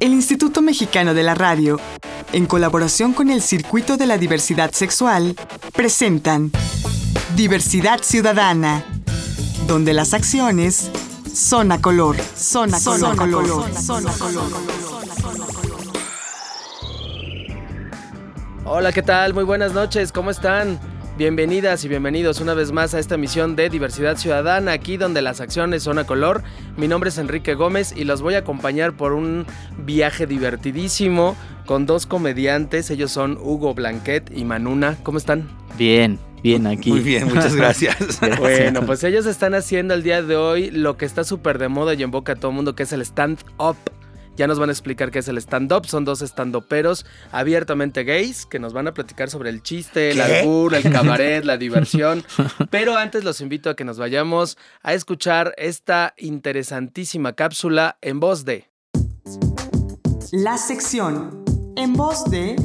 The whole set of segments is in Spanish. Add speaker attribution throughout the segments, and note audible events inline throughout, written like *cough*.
Speaker 1: El Instituto Mexicano de la Radio, en colaboración con el Circuito de la Diversidad Sexual, presentan Diversidad Ciudadana, donde las acciones son a color, son a color, color, son a color.
Speaker 2: Hola, ¿qué tal? Muy buenas noches, ¿cómo están? Bienvenidas y bienvenidos una vez más a esta emisión de Diversidad Ciudadana, aquí donde las acciones son a color. Mi nombre es Enrique Gómez y los voy a acompañar por un viaje divertidísimo con dos comediantes. Ellos son Hugo Blanquet y Manuna. ¿Cómo están?
Speaker 3: Bien, bien aquí.
Speaker 4: Muy bien, muchas *laughs* gracias.
Speaker 2: Bueno, pues ellos están haciendo el día de hoy lo que está súper de moda y en boca a todo el mundo, que es el stand-up. Ya nos van a explicar qué es el stand-up. Son dos stand-uperos abiertamente gays que nos van a platicar sobre el chiste, el albur, el cabaret, la *laughs* diversión. Pero antes los invito a que nos vayamos a escuchar esta interesantísima cápsula en voz de.
Speaker 1: La sección en voz de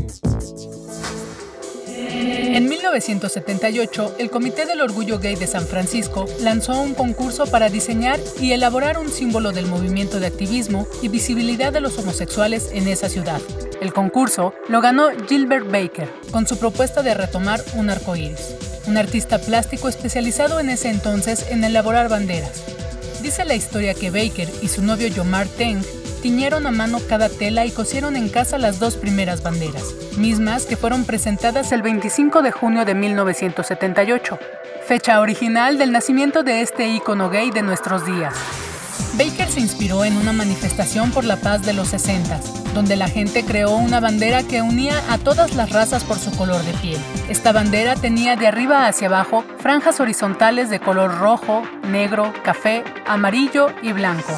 Speaker 5: En 1978, el Comité del Orgullo Gay de San Francisco lanzó un concurso para diseñar y elaborar un símbolo del movimiento de activismo y visibilidad de los homosexuales en esa ciudad. El concurso lo ganó Gilbert Baker con su propuesta de retomar un arco iris, un artista plástico especializado en ese entonces en elaborar banderas. Dice la historia que Baker y su novio Yomar Teng tiñeron a mano cada tela y cosieron en casa las dos primeras banderas, mismas que fueron presentadas el 25 de junio de 1978, fecha original del nacimiento de este ícono gay de nuestros días. Baker se inspiró en una manifestación por la paz de los 60, donde la gente creó una bandera que unía a todas las razas por su color de piel. Esta bandera tenía de arriba hacia abajo franjas horizontales de color rojo, negro, café, amarillo y blanco.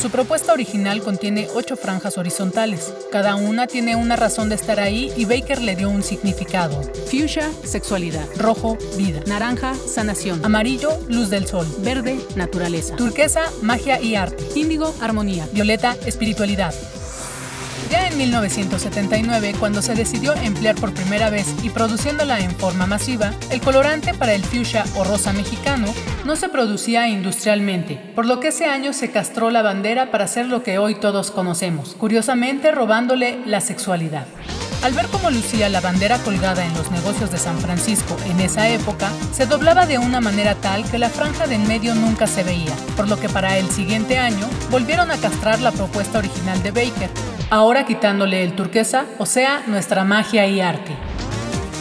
Speaker 5: Su propuesta original contiene ocho franjas horizontales. Cada una tiene una razón de estar ahí y Baker le dio un significado.
Speaker 6: Fuchsia, sexualidad.
Speaker 5: Rojo, vida.
Speaker 6: Naranja, sanación.
Speaker 5: Amarillo, luz del sol.
Speaker 6: Verde, naturaleza.
Speaker 5: Turquesa, magia y arte.
Speaker 6: Índigo, armonía.
Speaker 5: Violeta, espiritualidad. Ya en 1979, cuando se decidió emplear por primera vez y produciéndola en forma masiva, el colorante para el fuchsia o rosa mexicano no se producía industrialmente, por lo que ese año se castró la bandera para hacer lo que hoy todos conocemos, curiosamente robándole la sexualidad. Al ver cómo lucía la bandera colgada en los negocios de San Francisco en esa época, se doblaba de una manera tal que la franja de en medio nunca se veía, por lo que para el siguiente año volvieron a castrar la propuesta original de Baker, ahora quitándole el turquesa, o sea, nuestra magia y arte.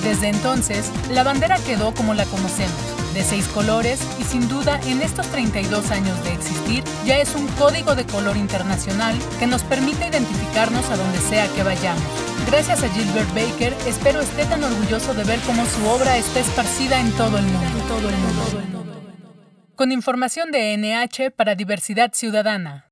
Speaker 5: Desde entonces, la bandera quedó como la conocemos, de seis colores y sin duda en estos 32 años de existir ya es un código de color internacional que nos permite identificarnos a donde sea que vayamos. Gracias a Gilbert Baker, espero esté tan orgulloso de ver cómo su obra está esparcida en todo el mundo. Todo el mundo. Con información de NH para Diversidad Ciudadana.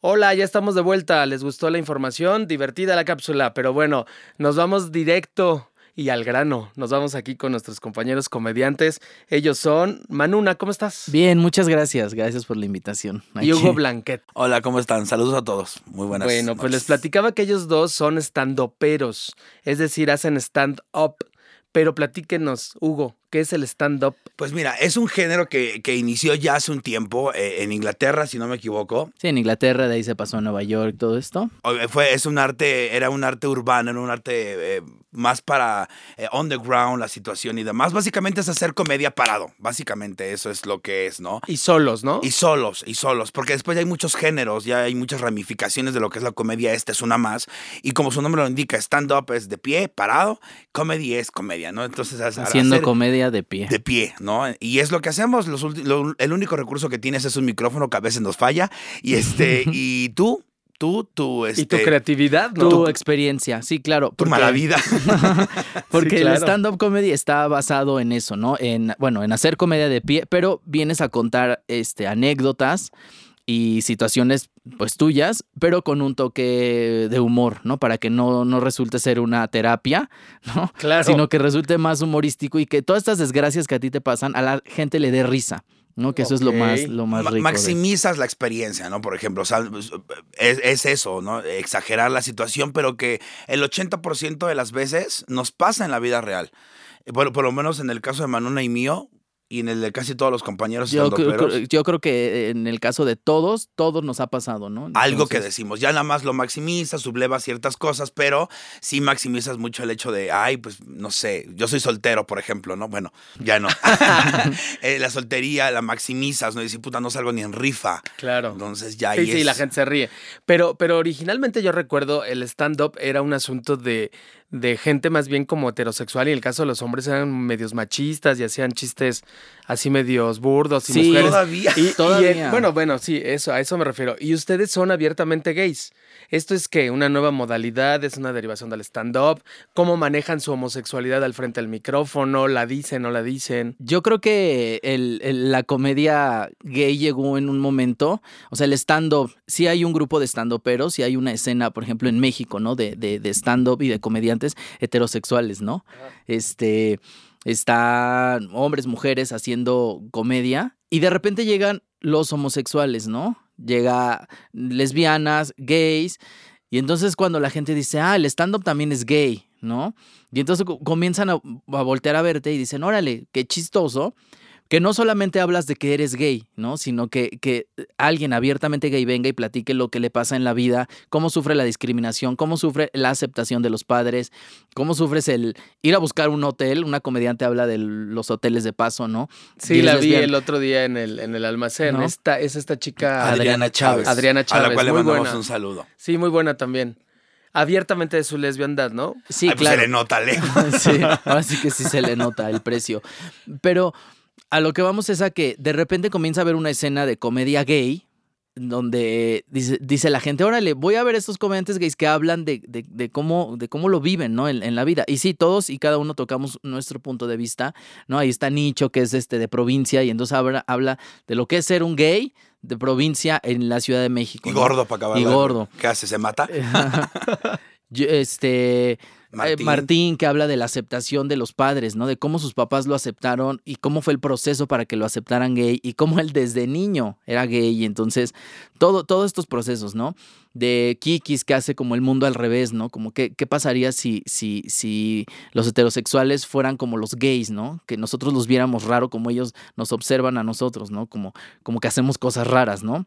Speaker 2: Hola, ya estamos de vuelta. ¿Les gustó la información? Divertida la cápsula, pero bueno, nos vamos directo y al grano. Nos vamos aquí con nuestros compañeros comediantes. Ellos son Manuna, ¿cómo estás?
Speaker 3: Bien, muchas gracias. Gracias por la invitación.
Speaker 2: Y. Hugo Blanquet.
Speaker 4: Hola, ¿cómo están? Saludos a todos. Muy buenas
Speaker 2: Bueno, pues les platicaba que ellos dos son stand-uperos, es decir, hacen stand-up. Pero platíquenos, Hugo, ¿qué es el stand-up?
Speaker 4: Pues mira, es un género que, que inició ya hace un tiempo eh, en Inglaterra, si no me equivoco.
Speaker 3: Sí, en Inglaterra, de ahí se pasó a Nueva York, todo esto.
Speaker 4: O- eh, Fue, es un arte, era un arte urbano, era un arte eh, más para eh, underground, la situación y demás. Básicamente es hacer comedia parado. Básicamente eso es lo que es, ¿no?
Speaker 2: Y solos, ¿no?
Speaker 4: Y solos, y solos, porque después ya hay muchos géneros, ya hay muchas ramificaciones de lo que es la comedia, esta es una más, y como su nombre lo indica, stand-up es de pie, parado, comedy es comedia, ¿no? Entonces,
Speaker 3: Haciendo
Speaker 4: hacer
Speaker 3: comedia de pie.
Speaker 4: de pie, ¿no? Y es lo que hacemos, los lo- el único recurso que tienes es un micrófono que a veces nos falla, y este, *laughs* y tú, tú, tú, este...
Speaker 2: y tu creatividad, ¿no?
Speaker 3: Tu experiencia, sí, claro.
Speaker 4: tu
Speaker 3: porque-
Speaker 4: mala vida. *laughs*
Speaker 3: Porque
Speaker 2: Sí,
Speaker 3: el
Speaker 2: claro.
Speaker 3: stand-up comedy está basado en eso, ¿no? En, bueno, en hacer comedia de pie, pero vienes a contar este, anécdotas y situaciones pues tuyas, pero con un toque de humor, ¿no? Para que no, no resulte ser una terapia, *laughs* ¿no?
Speaker 2: Claro.
Speaker 3: Sino que resulte más humorístico y que todas estas desgracias que a ti te pasan a la gente le dé risa, ¿no? Que eso es lo más, lo más rico. de-
Speaker 4: maximizas la experiencia, ¿no? Por ejemplo, o sea, es, es eso, ¿no? Exagerar la situación, pero que el 80% de las veces nos pasa en la vida real. Por, por lo menos en el caso de Manuna y mío, y en el de casi todos los compañeros
Speaker 3: Yo, yo creo que en el caso de todos, todos nos ha pasado, ¿no?
Speaker 4: algo que decimos, ya nada más lo maximizas, sublevas ciertas cosas, pero sí maximizas mucho el hecho de, ay, pues no sé, yo soy soltero, por ejemplo, ¿no? Bueno, ya no. *laughs* *laughs* Eh, la soltería la maximizas, ¿no? Y dices, puta, no salgo ni en rifa.
Speaker 2: Claro.
Speaker 4: Entonces ya
Speaker 2: Sí,
Speaker 4: ahí
Speaker 2: sí,
Speaker 4: es-
Speaker 2: la gente se ríe. Pero, pero originalmente yo recuerdo el stand-up era un asunto de, de gente más bien como heterosexual y en el caso de los hombres eran medios machistas y hacían chistes así medios burdos y
Speaker 3: Sí,
Speaker 2: mujeres.
Speaker 4: Todavía.
Speaker 2: Y, y
Speaker 3: Todavía.
Speaker 2: el- bueno, bueno, sí, eso, a eso me refiero. Y ustedes son abiertamente gays. ¿Esto es que una nueva modalidad? ¿Es una derivación del stand-up? ¿Cómo manejan su homosexualidad al frente del micrófono? ¿La dicen o la dicen?
Speaker 3: Yo creo que el- el- la comedia gay llegó en un momento, o sea, el stand-up, sí hay un grupo de stand-uperos, sí hay una escena, por ejemplo, en México, ¿no? De, de, de stand-up y de comediantes heterosexuales, ¿no? Este, están hombres, mujeres haciendo comedia y de repente llegan los homosexuales, ¿no? Llega lesbianas, gays, y entonces cuando la gente dice, ah, el stand-up también es gay, ¿no? Y entonces co- comienzan a, a voltear a verte y dicen, órale, qué chistoso, que no solamente hablas de que eres gay, ¿no? Sino que, que alguien abiertamente gay venga y platique lo que le pasa en la vida, cómo sufre la discriminación, cómo sufre la aceptación de los padres, cómo sufres el ir a buscar un hotel. Una comediante habla de los hoteles de paso, ¿no?
Speaker 2: Sí, la vi el otro día en el, en el almacén.
Speaker 3: ¿No?
Speaker 2: Esta, es esta chica
Speaker 4: Adriana Chávez.
Speaker 2: Adriana
Speaker 4: A
Speaker 2: Chávez,
Speaker 4: la cual le
Speaker 2: muy
Speaker 4: mandamos
Speaker 2: buena.
Speaker 4: un saludo.
Speaker 2: Sí, muy buena también. Abiertamente de su lesbiandad, ¿no?
Speaker 3: Sí,
Speaker 4: Ay, pues
Speaker 3: claro.
Speaker 4: se le nota lejos. *laughs*
Speaker 3: Sí, ahora sí que sí se le nota el precio. Pero a lo que vamos es a que de repente comienza a haber una escena de comedia gay donde dice, dice la gente, órale, voy a ver estos comediantes gays que hablan de, de- de cómo, de cómo lo viven, ¿no? En, en la vida. Y sí, todos y cada uno tocamos nuestro punto de vista, ¿no? Ahí está Nicho, que es este de provincia, y entonces habla, habla de lo que es ser un gay de provincia en la Ciudad de México.
Speaker 4: Y
Speaker 3: ¿no?
Speaker 4: gordo para acabar.
Speaker 3: Y gordo.
Speaker 4: ¿Qué hace? ¿Se mata? *laughs*
Speaker 3: Yo, este
Speaker 4: Martín.
Speaker 3: Martín. Martín que habla de la aceptación de los padres, ¿no? De cómo sus papás lo aceptaron y cómo fue el proceso para que lo aceptaran gay y cómo él desde niño era gay y entonces todo todos estos procesos, ¿no? De Kikis que hace como el mundo al revés, ¿no? Como que qué pasaría si si si los heterosexuales fueran como los gays, ¿no? Que nosotros los viéramos raro como ellos nos observan a nosotros, ¿no? Como como que hacemos cosas raras, ¿no?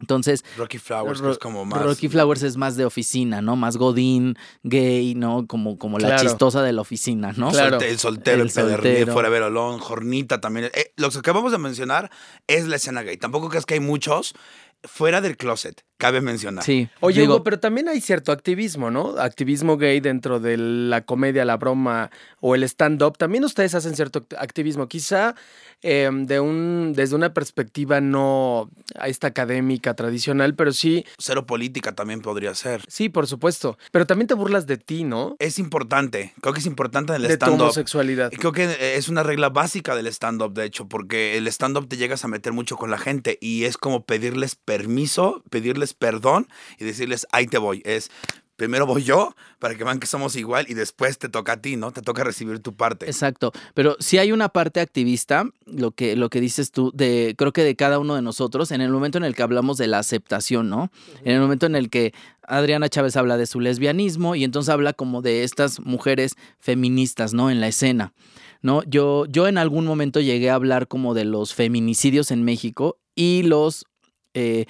Speaker 3: Entonces,
Speaker 4: Rocky Flowers,
Speaker 3: Ro-
Speaker 4: es como más.
Speaker 3: Rocky Flowers es más de oficina, ¿no? Más godín, gay, ¿no? Como, como la
Speaker 2: Claro.
Speaker 3: chistosa de la oficina, ¿no?
Speaker 2: Claro.
Speaker 4: Solte- el soltero, el,
Speaker 3: El
Speaker 4: pedernil,
Speaker 3: soltero.
Speaker 4: fuera Verolón, Jornita también. Eh, lo que acabamos de mencionar es la escena gay. Tampoco crees que hay muchos fuera del closet, cabe mencionar.
Speaker 3: Sí.
Speaker 2: Oye,
Speaker 3: digo,
Speaker 2: Hugo, pero también hay cierto activismo, ¿no? Activismo gay dentro de la comedia, la broma o el stand-up. También ustedes hacen cierto act- activismo. Quizá eh, de un, desde una perspectiva no a esta académica tradicional, pero sí,
Speaker 4: Cero política también podría ser.
Speaker 2: sí, por supuesto. Pero también te burlas de ti, ¿no?
Speaker 4: Es importante, creo que es importante en el
Speaker 2: de tu
Speaker 4: stand-up.
Speaker 2: homosexualidad.
Speaker 4: Creo que es una regla básica del stand-up, de hecho, porque el stand-up te llegas a meter mucho con la gente y es como pedirles permiso, pedirles perdón y decirles, ahí te voy. Es, primero voy yo para que vean que somos igual y después te toca a ti, ¿no? Te toca recibir tu parte.
Speaker 3: Exacto. Pero sí hay una parte activista, lo que, lo que dices tú, de, creo que de cada uno de nosotros, en el momento en el que hablamos de la aceptación, ¿no? En el momento en el que Adriana Chávez habla de su lesbianismo y entonces habla como de estas mujeres feministas, ¿no? En la escena. ¿no? Yo, yo en algún momento llegué a hablar como de los feminicidios en México y los eh,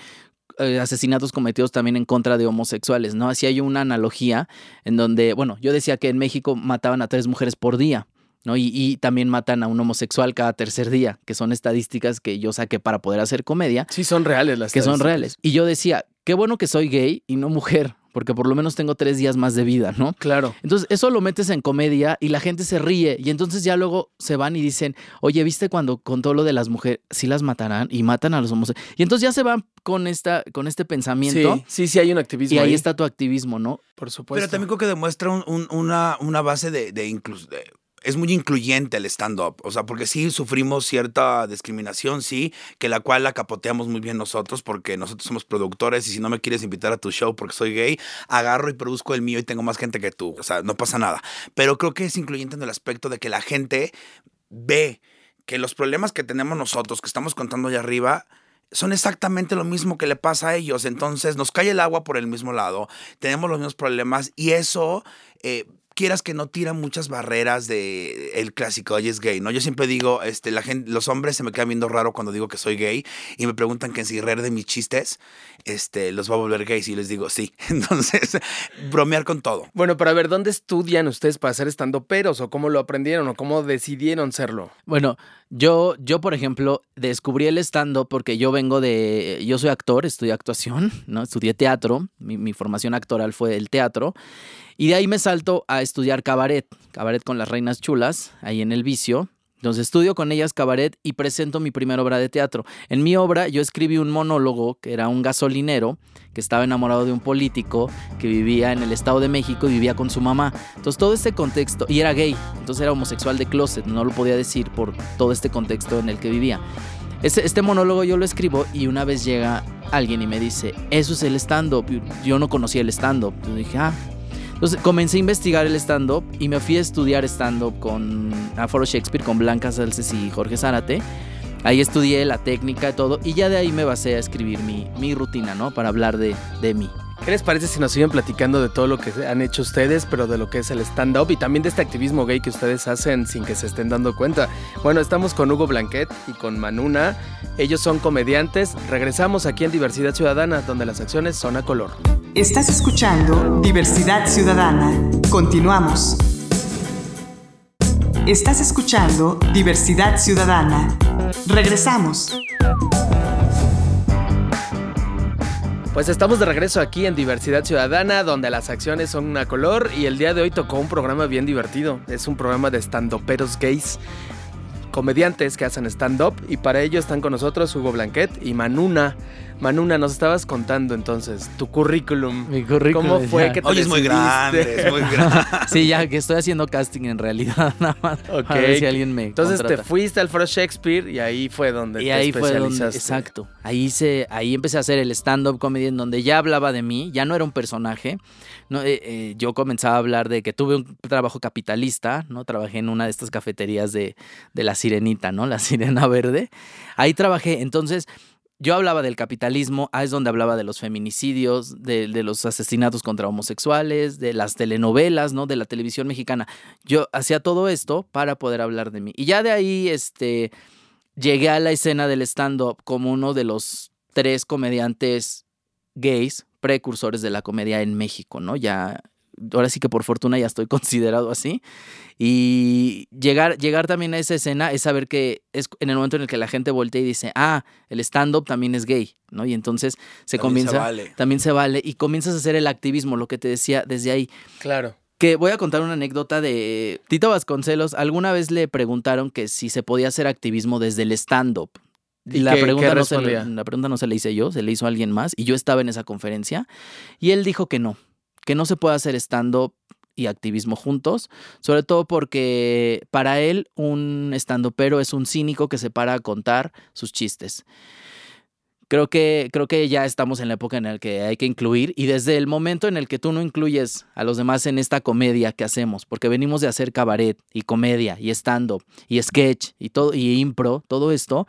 Speaker 3: eh, asesinatos cometidos también en contra de homosexuales, ¿no? Así hay una analogía en donde, bueno, yo decía que en México mataban a tres mujeres por día. ¿no? Y, y también matan a un homosexual cada tercer día, que son estadísticas que yo saqué para poder hacer comedia,
Speaker 2: Sí, son reales las
Speaker 3: que son reales. Y yo decía, qué bueno que soy gay y no mujer, porque por lo menos tengo tres días más de vida, ¿no?
Speaker 2: Claro.
Speaker 3: Entonces, eso lo metes en comedia y la gente se ríe. Y entonces ya luego se van y dicen, oye, ¿viste cuando contó lo de las mujeres? Sí las matarán y matan a los homosexuales. Y entonces ya se van con, esta, con este pensamiento.
Speaker 2: Sí, sí, sí hay un activismo.
Speaker 3: Y ahí está tu activismo, ¿no?
Speaker 2: Por supuesto.
Speaker 4: Pero también creo que demuestra un- un- una, una base de, de inclus- de- Es muy incluyente el stand-up, o sea, porque sí sufrimos cierta discriminación, sí, que la cual la capoteamos muy bien nosotros, porque nosotros somos productores y si no me quieres invitar a tu show porque soy gay, agarro y produzco el mío y tengo más gente que tú, o sea, no pasa nada. Pero creo que es incluyente en el aspecto de que la gente ve que los problemas que tenemos nosotros, que estamos contando allá arriba, son exactamente lo mismo que le pasa a ellos. Entonces nos cae el agua por el mismo lado, tenemos los mismos problemas y eso, eh, quieras que no tira muchas barreras de el clásico, oye, es gay, ¿no? Yo siempre digo, este, la gente, los hombres se me quedan viendo raro cuando digo que soy gay y me preguntan que si reír de mis chistes, este, los va a volver gays y les digo sí. *laughs* Entonces, bromear con todo.
Speaker 2: Bueno, pero a ver, ¿dónde estudian ustedes para ser estando peros o cómo lo aprendieron o cómo decidieron serlo?
Speaker 3: Bueno, yo, yo por ejemplo, descubrí el stand-up porque yo vengo de, yo soy actor, estudié actuación, ¿no? Estudié teatro, mi, mi formación actoral fue el teatro. Y de ahí me salto a estudiar cabaret, cabaret con las reinas chulas, ahí en el vicio. Entonces estudio con ellas cabaret y presento mi primera obra de teatro. En mi obra yo escribí un monólogo que era un gasolinero que estaba enamorado de un político que vivía en el Estado de México y vivía con su mamá. Entonces todo este contexto, y era gay, entonces era homosexual de closet, no lo podía decir por todo este contexto en el que vivía. Este, monólogo yo lo escribo y una vez llega alguien y me dice, eso es el stand-up. Yo no conocía el stand-up. Yo dije, ah, entonces comencé a investigar el stand-up y me fui a estudiar stand-up con Aforo Shakespeare, con Blanca Salces y Jorge Zárate. Ahí estudié la técnica y todo y ya de ahí me basé a escribir mi, mi rutina, ¿no? Para hablar de, de mí.
Speaker 2: ¿Qué les parece si nos siguen platicando de todo lo que han hecho ustedes, pero de lo que es el stand-up y también de este activismo gay que ustedes hacen sin que se estén dando cuenta? Bueno, estamos con Hugo Blanquet y con Manuna. Ellos son comediantes. Regresamos aquí en Diversidad Ciudadana, donde las acciones son a color.
Speaker 1: Estás escuchando Diversidad Ciudadana. Continuamos. Estás escuchando Diversidad Ciudadana. Regresamos.
Speaker 2: Pues estamos de regreso aquí en Diversidad Ciudadana, donde las acciones son una color y el día de hoy tocó un programa bien divertido. Es un programa de stand-uperos gays, comediantes que hacen stand-up y para ello están con nosotros Hugo Blanquet y Manuna. Manuna, nos estabas contando entonces tu currículum.
Speaker 3: Mi currículum,
Speaker 2: ¿Cómo fue
Speaker 3: ya.
Speaker 2: que te
Speaker 4: Oye, es muy grande, es muy grande. *laughs*
Speaker 3: Sí, ya que estoy haciendo casting en realidad, *laughs* nada más.
Speaker 2: Ok.
Speaker 3: A ver si alguien me
Speaker 2: Entonces te fuiste al Foro Shakespeare y ahí fue donde
Speaker 3: Y
Speaker 2: te
Speaker 3: ahí fue donde, exacto. Ahí hice, ahí empecé a hacer el stand-up comedy en donde ya hablaba de mí, ya no era un personaje. No, eh, eh, yo comenzaba a hablar de que tuve un trabajo capitalista, ¿no? Trabajé en una de estas cafeterías de, de la sirenita, ¿no? La *laughs* sirena verde. Ahí trabajé. Entonces, yo hablaba del capitalismo, ahí es donde hablaba de los feminicidios, de, de los asesinatos contra homosexuales, de las telenovelas, ¿no? De la televisión mexicana. Yo hacía todo esto para poder hablar de mí. Y ya de ahí, este, llegué a la escena del stand-up como uno de los tres comediantes gays precursores de la comedia en México, ¿no? Ya, ahora sí que por fortuna ya estoy *laughs* considerado así. Y llegar, llegar también a esa escena es saber que es en el momento en el que la gente voltea y dice, ah, el stand-up también es gay, ¿no? Y entonces se
Speaker 4: También se
Speaker 3: comienza,
Speaker 4: vale.
Speaker 3: también se vale, y comienzas a hacer el activismo, lo que te decía desde ahí.
Speaker 2: Claro.
Speaker 3: Que voy a contar una anécdota de Tito Vasconcelos. Alguna vez le preguntaron que si se podía hacer activismo desde el stand-up. ¿Y la
Speaker 2: qué-
Speaker 3: pregunta,
Speaker 2: qué
Speaker 3: no se,
Speaker 2: respondía?
Speaker 3: la pregunta no se le hice yo, se le hizo a alguien más. Y yo estaba en esa conferencia. Y él dijo que no, que no se puede hacer stand-up y activismo juntos. Sobre todo porque para él un stand-upero es un cínico que se para a contar sus chistes. Creo que, creo que ya estamos en la época en la que hay que incluir y desde el momento en el que tú no incluyes a los demás en esta comedia que hacemos, porque venimos de hacer cabaret y comedia y stand-up y sketch y todo y impro, todo esto,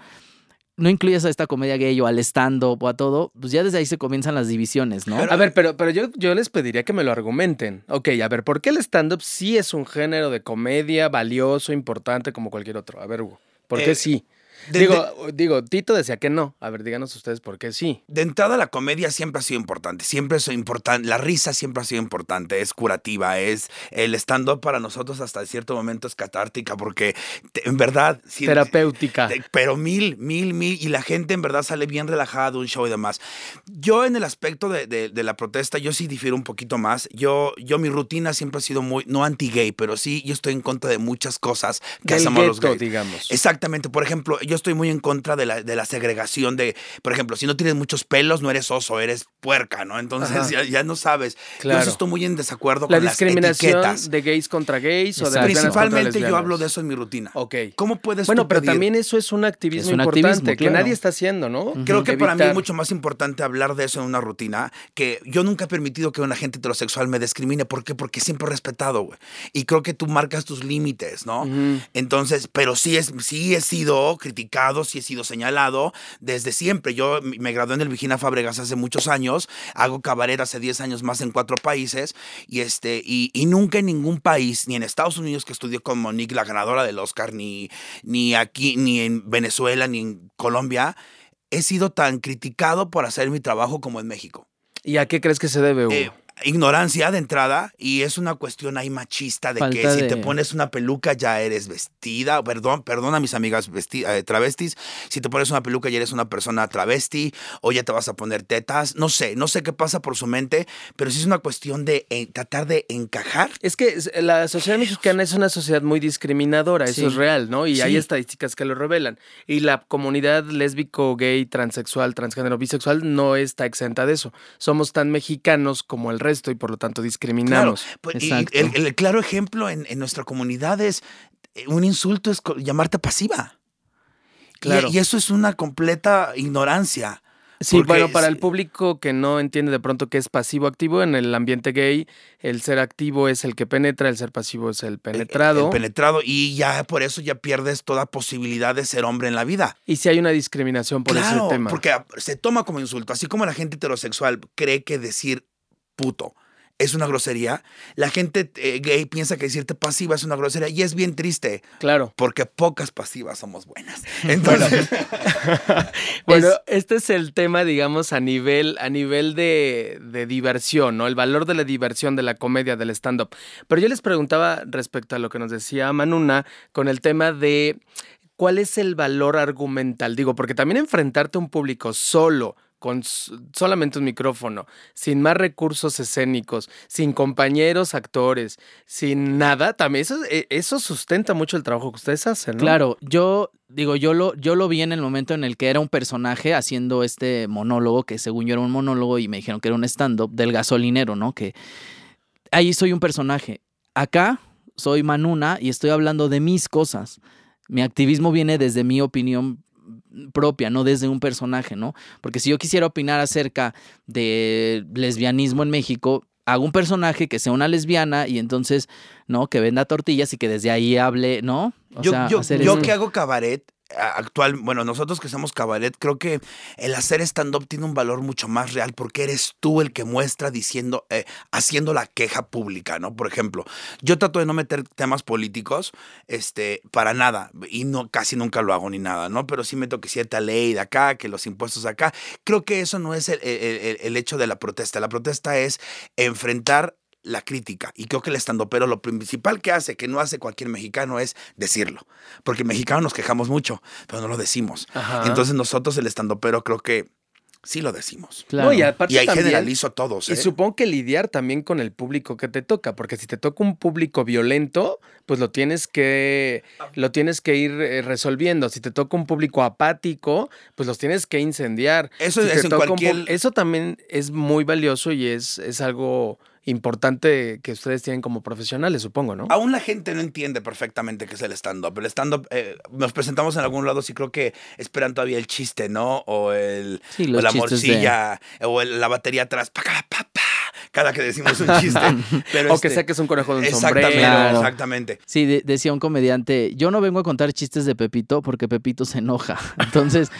Speaker 3: no incluyes a esta comedia gay o al stand-up o a todo, pues ya desde ahí se comienzan las divisiones, ¿no?
Speaker 4: Pero-
Speaker 2: A ver, pero, pero yo, yo les pediría que me lo argumenten. Ok, a ver, ¿por qué el stand-up sí es un género de comedia valioso, importante como cualquier otro? A ver, Hugo, ¿por qué
Speaker 4: Eh,
Speaker 2: sí?
Speaker 4: De-
Speaker 2: digo, digo, Tito decía que no. A ver, díganos ustedes por qué sí.
Speaker 4: De entrada, la comedia siempre ha sido importante. Siempre es importante. La risa siempre ha sido importante. Es curativa. Es el stand-up para nosotros hasta cierto momento es catártica porque te- en verdad. sí-
Speaker 2: Terapéutica.
Speaker 4: te- Pero mil, mil, mil. Y la gente en verdad sale bien relajada de un show y demás. Yo en el aspecto de, de- de la protesta, yo sí difiero un poquito más. Yo, yo mi rutina siempre ha sido muy, no anti-gay, pero sí yo estoy en contra de muchas cosas que
Speaker 2: Del
Speaker 4: hacemos los gays.
Speaker 2: digamos.
Speaker 4: Exactamente. Por ejemplo, yo estoy muy en contra de la, de la segregación de, por ejemplo, si no tienes muchos pelos, no eres oso, eres puerca, ¿no? Entonces ya, ya no sabes.
Speaker 2: Claro.
Speaker 4: Yo estoy muy en desacuerdo
Speaker 2: La
Speaker 4: con las
Speaker 2: discriminación
Speaker 4: etiquetas.
Speaker 2: de gays contra gays o de contra
Speaker 4: Principalmente yo hablo de eso en mi rutina.
Speaker 2: Ok.
Speaker 4: ¿Cómo puedes
Speaker 2: Bueno,
Speaker 4: tú
Speaker 2: pero
Speaker 4: pedir?
Speaker 2: también eso es un activismo
Speaker 3: Es un
Speaker 2: importante
Speaker 3: activismo,
Speaker 2: que nadie está haciendo, ¿no?
Speaker 4: Creo que para mí es mucho más importante hablar de eso en una rutina, que yo nunca he permitido que una gente heterosexual me discrimine. ¿Por qué? Porque siempre he respetado, güey. Y creo que tú marcas tus límites, ¿no? Entonces, pero sí, es, sí he sido criticado, sí he sido señalado desde siempre. Yo me gradué en el Vigina Fábregas hace muchos años, hago cabaret hace 10 años más en cuatro países y, este, y, y nunca en ningún país, ni en Estados Unidos que estudié con Monique, la ganadora del Oscar, ni, ni aquí, ni en Venezuela, ni en Colombia, he sido tan criticado por hacer mi trabajo como en México.
Speaker 2: ¿Y a qué crees que se debe, Hugo?
Speaker 4: Eh, ignorancia de entrada y es una cuestión ahí machista de que si
Speaker 3: de-
Speaker 4: te pones una peluca ya eres vestida, perdón, perdón a mis amigas vesti- eh, travestis, si te pones una peluca ya eres una persona travesti o ya te vas a poner tetas, no sé, no sé qué pasa por su mente, pero sí es una cuestión de eh, tratar de encajar.
Speaker 2: Es que la sociedad mexicana es una sociedad muy discriminadora, eso es real, ¿no? Y hay estadísticas que lo revelan. Y la comunidad lésbico, gay, transexual, transgénero, bisexual no está exenta de eso. Somos tan mexicanos como el resto y por lo tanto discriminamos.
Speaker 4: Pues, y el, el claro ejemplo en, en nuestra comunidad es eh, un insulto es llamarte pasiva.
Speaker 2: Claro.
Speaker 4: y eso es una completa ignorancia.
Speaker 2: Sí,
Speaker 4: Porque
Speaker 2: bueno, para el público que no entiende de pronto qué es pasivo-activo, en el ambiente gay, el ser activo es el que penetra, el ser pasivo es el penetrado.
Speaker 4: El penetrado. Y ya por eso ya pierdes toda posibilidad de ser hombre en la vida.
Speaker 2: y si hay una discriminación por
Speaker 4: claro,
Speaker 2: ese tema.
Speaker 4: porque se toma como insulto. Así como la gente heterosexual cree que decir puto es una grosería, la gente eh, gay piensa que decirte pasiva es una grosería. Y es bien triste,
Speaker 2: Claro.
Speaker 4: porque pocas pasivas somos buenas. *laughs* Entonces, *laughs*
Speaker 2: Bueno,
Speaker 3: Es-
Speaker 2: este es el tema, digamos, a nivel, a nivel de, de diversión, ¿no? El valor de la diversión, de la comedia, del stand-up. Pero yo les preguntaba respecto a lo que nos decía Manuna con el tema de cuál es el valor argumental. Digo, porque también enfrentarte a un público solo, con solamente un micrófono, sin más recursos escénicos, sin compañeros actores, sin nada, también eso, eh, eso sustenta mucho el trabajo que ustedes hacen, ¿no?
Speaker 3: Claro, yo digo, yo lo, yo lo vi en el momento en el que era un personaje haciendo este monólogo, que según yo era un monólogo y me dijeron que era un stand-up del gasolinero, ¿no? Que ahí soy un personaje. Acá soy Manuna y estoy hablando de mis cosas. Mi activismo viene desde mi opinión propia, no desde un personaje, ¿no? Porque si yo quisiera opinar acerca de lesbianismo en México, hago un personaje que sea una lesbiana y entonces, ¿no? Que venda tortillas y que desde ahí hable, ¿no? O
Speaker 4: yo,
Speaker 3: sea,
Speaker 4: yo, yo que hago cabaret actual, bueno, nosotros que hacemos cabaret, creo que el hacer stand-up tiene un valor mucho más real porque eres tú el que muestra diciendo, eh, haciendo la queja pública, ¿no? Por ejemplo, yo trato de no meter temas políticos, este, para nada, y no, casi nunca lo hago ni nada, ¿no? Pero sí meto que cierta ley de acá, que los impuestos de acá. Creo que eso no es el- el- el hecho de la protesta. La protesta es enfrentar la crítica. Y creo que el estandopero lo principal que hace, que no hace cualquier mexicano, es decirlo. Porque el mexicano nos quejamos mucho, pero no lo decimos.
Speaker 2: Ajá.
Speaker 4: Entonces nosotros el estandopero creo que sí lo decimos.
Speaker 3: Claro.
Speaker 2: No, y aparte
Speaker 4: Y ahí
Speaker 2: también-
Speaker 4: generalizo a todos.
Speaker 2: Y
Speaker 4: ¿eh?
Speaker 2: supongo que lidiar también con el público que te toca, porque si te toca un público violento, pues lo tienes que lo tienes que ir eh, resolviendo. Si te toca un público apático, pues los tienes que incendiar.
Speaker 4: Eso
Speaker 2: Si
Speaker 4: es en
Speaker 2: un eso también es muy valioso y es, es algo importante que ustedes tienen como profesionales, supongo, ¿no?
Speaker 4: Aún la gente no entiende perfectamente qué es el stand-up. El stand-up, eh, nos presentamos en algún lado y creo que esperan todavía el chiste, ¿no? O, el,
Speaker 3: Sí,
Speaker 4: o la
Speaker 3: de-
Speaker 4: morcilla, o el- la batería atrás, pa, pa, cada que decimos un chiste. *laughs* Pero
Speaker 2: o que
Speaker 4: este,
Speaker 2: saques un conejo de un
Speaker 4: Exactamente,
Speaker 2: sombrero.
Speaker 3: Claro.
Speaker 4: exactamente.
Speaker 3: Sí, de- decía un comediante, yo no vengo a contar chistes de Pepito porque Pepito se enoja. *laughs* Entonces,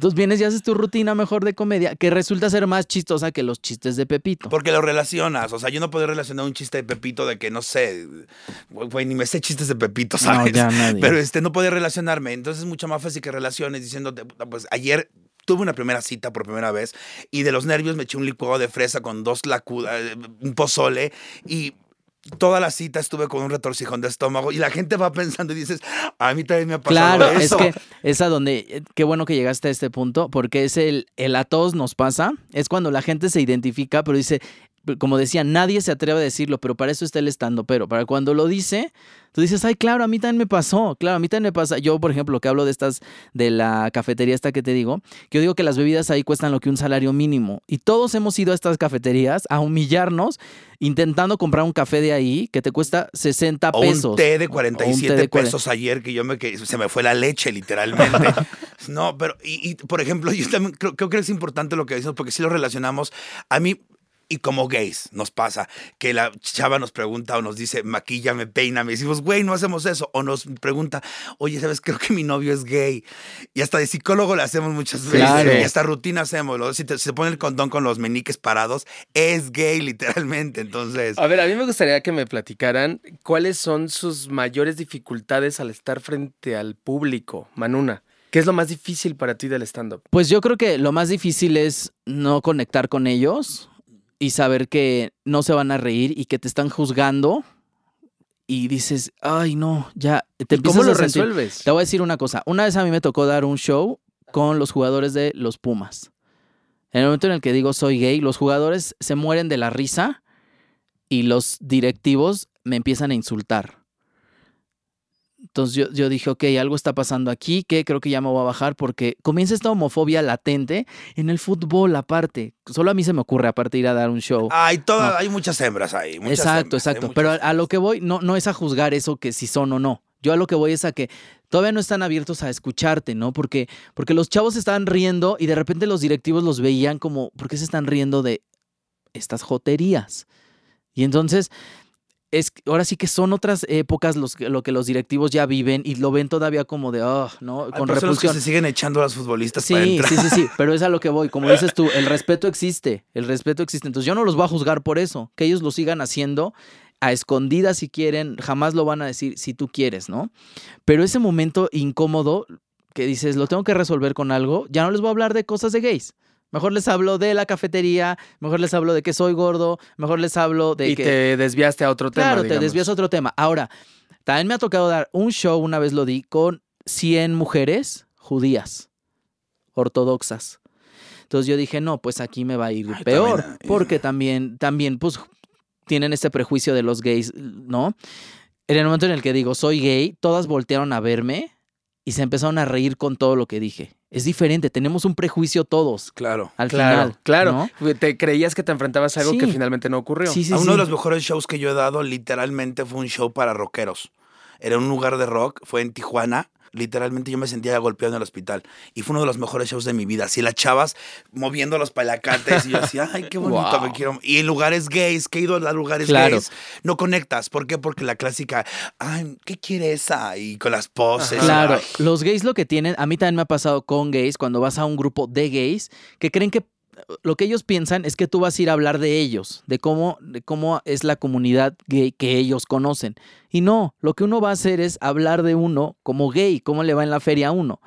Speaker 3: tú vienes y haces tu rutina mejor de comedia, que resulta ser más chistosa que los chistes de Pepito.
Speaker 4: Porque lo relacionas. O sea, yo no puedo relacionar un chiste de Pepito de que no sé, güey, ni me sé chistes de Pepito,
Speaker 3: No,
Speaker 4: ¿sabes?
Speaker 3: ya.
Speaker 4: Pero este no puede relacionarme. Entonces es mucho más fácil que relaciones diciéndote, "Puta, pues ayer tuve una primera cita por primera vez y de los nervios me eché un licuado de fresa con dos lacudas, un pozole y toda la cita estuve con un retorcijón de estómago y la gente va pensando y dices, a mí también me ha pasado
Speaker 3: Claro,
Speaker 4: eso.
Speaker 3: es que es a donde, eh, qué bueno que llegaste a este punto, porque es el, el a todos nos pasa, es cuando la gente se identifica, pero dice, como decía, nadie se atreve a decirlo, pero para eso está el estando, pero para cuando lo dice, tú dices, ay, claro, a mí también me pasó, claro, a mí también me pasa. Yo, por ejemplo, que hablo de estas, de la cafetería esta que te digo, que yo digo que las bebidas ahí cuestan lo que un salario mínimo, y todos hemos ido a estas cafeterías a humillarnos intentando comprar un café de ahí que te cuesta 60
Speaker 4: O
Speaker 3: pesos.
Speaker 4: un té de
Speaker 3: O un
Speaker 4: 47
Speaker 3: té de
Speaker 4: pesos ayer que yo me que se me fue la leche literalmente. *laughs* no, pero y, y, por ejemplo, yo también creo, creo que es importante lo que dices porque si lo relacionamos a mí Y como gays nos pasa que la chava nos pregunta o nos dice, maquíllame, peíname. Y decimos, güey, no hacemos eso. O nos pregunta, oye, ¿sabes? Creo que mi novio es gay. Y hasta de psicólogo le hacemos muchas veces.
Speaker 3: Claro.
Speaker 4: Y hasta rutina hacemos. Si te- se pone el condón con los meniques parados, es gay, literalmente. Entonces,
Speaker 2: A ver, a mí me gustaría que me platicaran cuáles son sus mayores dificultades al estar frente al público, Manuna. ¿Qué es lo más difícil para ti del stand-up?
Speaker 3: Pues yo creo que lo más difícil es no conectar con ellos y saber que no se van a reír y que te están juzgando y dices, ay no, ya te empiezas
Speaker 2: ¿Cómo lo
Speaker 3: a sentir-
Speaker 2: resuelves?
Speaker 3: Te voy a decir una cosa. Una vez a mí me tocó dar un show con los jugadores de los Pumas. En el momento en el que digo soy gay, los jugadores se mueren de la risa y los directivos me empiezan a insultar. Entonces yo, yo dije, ok, algo está pasando aquí, que creo que ya me voy a bajar porque comienza esta homofobia latente en el fútbol aparte. Solo a mí se me ocurre aparte ir a dar un show.
Speaker 4: hay, toda,
Speaker 3: No.
Speaker 4: hay muchas hembras ahí. muchas
Speaker 3: Exacto,
Speaker 4: hembras,
Speaker 3: exacto. Pero a, lo que voy no, no es a juzgar eso que si son o no. Yo a lo que voy es a que todavía no están abiertos a escucharte, ¿no? Porque, porque los chavos estaban riendo y de repente los directivos los veían como, ¿por qué se están riendo de estas joterías? Y entonces, es, ahora sí que son otras épocas los, lo que los directivos ya viven y lo ven todavía como de, oh, ¿no? Con
Speaker 4: que
Speaker 3: repulsión.
Speaker 4: se siguen echando a los futbolistas para
Speaker 3: Sí,
Speaker 4: entrar.
Speaker 3: sí, sí, sí, *laughs* pero es a lo que voy. Como dices tú, el respeto existe, el respeto existe. Entonces yo no los voy a juzgar por eso, que ellos lo sigan haciendo a escondidas si quieren, jamás lo van a decir si tú quieres, ¿no? Pero ese momento incómodo que dices, lo tengo que resolver con algo, ya no les voy a hablar de cosas de gays. Mejor les hablo de la cafetería, mejor les hablo de que soy gordo, mejor les hablo de
Speaker 2: y
Speaker 3: que...
Speaker 2: te desviaste a otro tema.
Speaker 3: Claro, te desvías a otro tema. Ahora, también me ha tocado dar un show, una vez lo di, con 100 mujeres judías, ortodoxas. Entonces yo dije, no, pues aquí me va a ir
Speaker 4: Ay,
Speaker 3: peor,
Speaker 4: también, eh.
Speaker 3: porque también, también, pues, tienen este prejuicio de los gays, ¿no? En el momento en el que digo, soy gay, todas voltearon a verme y se empezaron a reír con todo lo que dije. Es diferente, tenemos un prejuicio todos,
Speaker 4: Claro.
Speaker 3: al
Speaker 2: Claro,
Speaker 3: final.
Speaker 2: claro.
Speaker 3: ¿no?
Speaker 2: Te creías que te enfrentabas a algo que finalmente no ocurrió.
Speaker 3: Sí, sí,
Speaker 4: A uno
Speaker 3: sí.
Speaker 4: de los mejores shows que yo he dado, literalmente fue un show para rockeros. Era un lugar de rock, fue en Tijuana. Literalmente yo me sentía golpeado en el hospital. Y fue uno de los mejores shows de mi vida. Así las chavas moviendo los palacates. Y yo decía, ay, qué bonito,
Speaker 2: Wow.
Speaker 4: me quiero. Y en lugares gays, que he ido a lugares
Speaker 3: Claro.
Speaker 4: gays, no conectas. ¿Por qué? Porque la clásica, ay, ¿qué quiere esa? Y con las poses.
Speaker 2: Ajá.
Speaker 3: Claro,
Speaker 4: ay.
Speaker 3: los gays lo que tienen, a mí también me ha pasado con gays, cuando vas a un grupo de gays, que creen que lo que ellos piensan es que tú vas a ir a hablar de ellos, de cómo, de cómo es la comunidad gay que ellos conocen. Y no, lo que uno va a hacer es hablar de uno como gay, cómo le va en la feria a uno.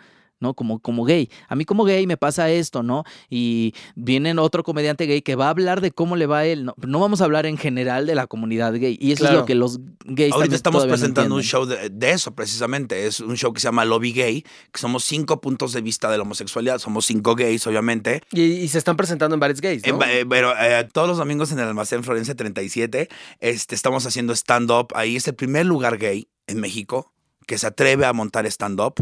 Speaker 3: ¿No? Como, como gay. A mí como gay me pasa esto, ¿no? Y viene otro comediante gay que va a hablar de cómo le va a él. No, no vamos a hablar en general de la comunidad gay. Y eso es
Speaker 2: Claro.
Speaker 3: lo que los gays
Speaker 4: Ahorita estamos
Speaker 3: no
Speaker 4: presentando un show de, de eso precisamente. Es un show que se llama Lobby Gay, que somos cinco puntos de vista de la homosexualidad. Somos cinco gays, obviamente.
Speaker 2: Y, y se están presentando en bares gays,
Speaker 4: Eh, eh, pero eh, todos los domingos en el almacén Florencia 37 este, estamos haciendo stand-up. Ahí es el primer lugar gay en México que se atreve a montar stand-up.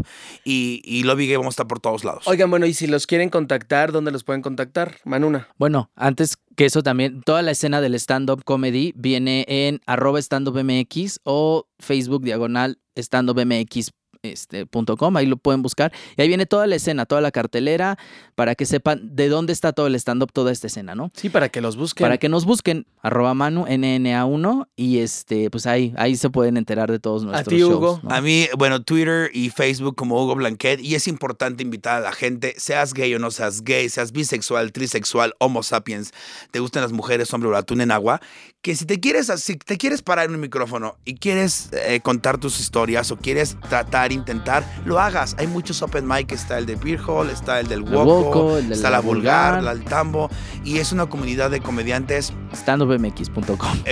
Speaker 4: Y, y Lobby Gay vamos a estar por todos lados.
Speaker 2: Oigan, bueno, y si los quieren contactar, ¿dónde los pueden contactar? Manuna.
Speaker 3: Bueno, antes que eso también, toda la escena del stand-up comedy viene en arroba standupmx o Facebook diagonal standupmx. Este, punto com, ahí lo pueden buscar. Y ahí viene toda la escena, toda la cartelera, para que sepan de dónde está todo el stand-up, toda esta escena, ¿no?
Speaker 2: Sí, para que los busquen.
Speaker 3: Para que nos busquen, arroba manu, NNA1, y este, pues ahí, ahí se pueden enterar de todos nuestros
Speaker 2: ti,
Speaker 3: shows,
Speaker 2: Hugo?
Speaker 3: ¿no?
Speaker 4: A mí, bueno, Twitter y Facebook como Hugo Blanquet. Y es importante invitar a la gente, seas gay o no seas gay, seas bisexual, trisexual, homo sapiens, te gustan las mujeres, hombre o atún en agua, que si te quieres, si te quieres parar en un micrófono y quieres eh, contar tus historias o quieres tratar, intentar, lo hagas. Hay muchos open mic, está el de Beer Hall, está el del
Speaker 3: El
Speaker 4: Woco, está
Speaker 3: la
Speaker 4: la Vulgar,
Speaker 3: Vulgar.
Speaker 4: la El Tambo, y es una comunidad de comediantes.
Speaker 3: standupmx.com.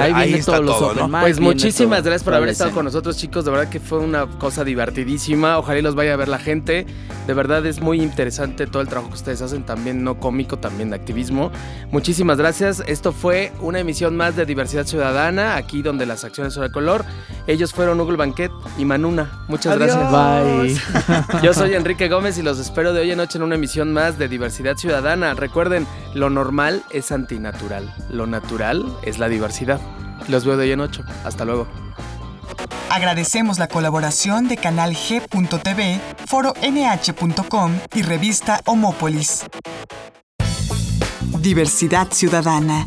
Speaker 3: Ahí,
Speaker 4: está
Speaker 3: todos los
Speaker 4: todo,
Speaker 3: open
Speaker 4: ¿no?
Speaker 3: mic,
Speaker 2: Pues muchísimas
Speaker 3: todo,
Speaker 2: gracias por haber estado con nosotros, chicos. De verdad que fue una cosa divertidísima. Ojalá y los vaya a ver la gente. De verdad es muy interesante todo el trabajo que ustedes hacen, también no cómico, también de activismo. Muchísimas gracias. Esto fue una emisión más de Diversidad Ciudadana, aquí donde las acciones son de color. Ellos fueron Hugo Banquet y Manuna. Muchas
Speaker 4: Adiós.
Speaker 2: gracias.
Speaker 3: Bye.
Speaker 2: Yo soy Enrique Gómez y los espero de hoy en noche en una emisión más de Diversidad Ciudadana. Recuerden, lo normal es antinatural. Lo natural es la diversidad. Los veo de hoy en ocho. Hasta luego.
Speaker 1: Agradecemos la colaboración de Canal G.tv, Foro NH.com y revista Homópolis. Diversidad Ciudadana.